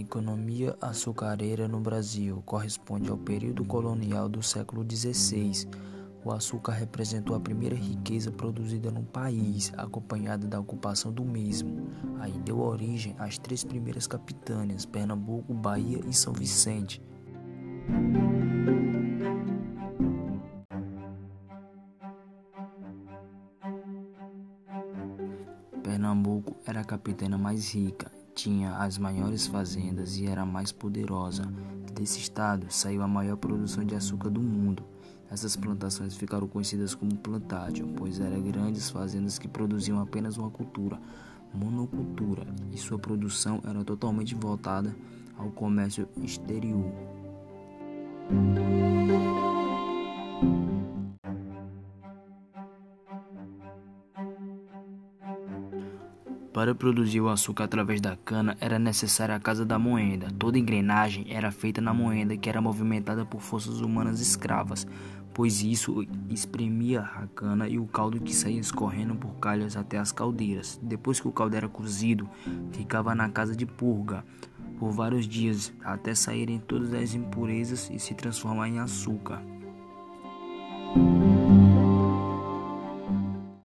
economia açucareira no Brasil corresponde ao período colonial do século XVI. O açúcar representou a primeira riqueza produzida no país, acompanhada da ocupação do mesmo. Aí deu origem às três primeiras capitânias: Pernambuco, Bahia e São Vicente. Pernambuco era a capitana mais rica tinha as maiores fazendas e era a mais poderosa. Desse estado saiu a maior produção de açúcar do mundo. Essas plantações ficaram conhecidas como plantágio, pois eram grandes fazendas que produziam apenas uma cultura, monocultura, e sua produção era totalmente voltada ao comércio exterior. Para produzir o açúcar através da cana era necessária a casa da moenda. Toda engrenagem era feita na moenda, que era movimentada por forças humanas escravas, pois isso espremia a cana e o caldo que saía escorrendo por calhas até as caldeiras. Depois que o caldo era cozido, ficava na casa de purga por vários dias até saírem todas as impurezas e se transformar em açúcar.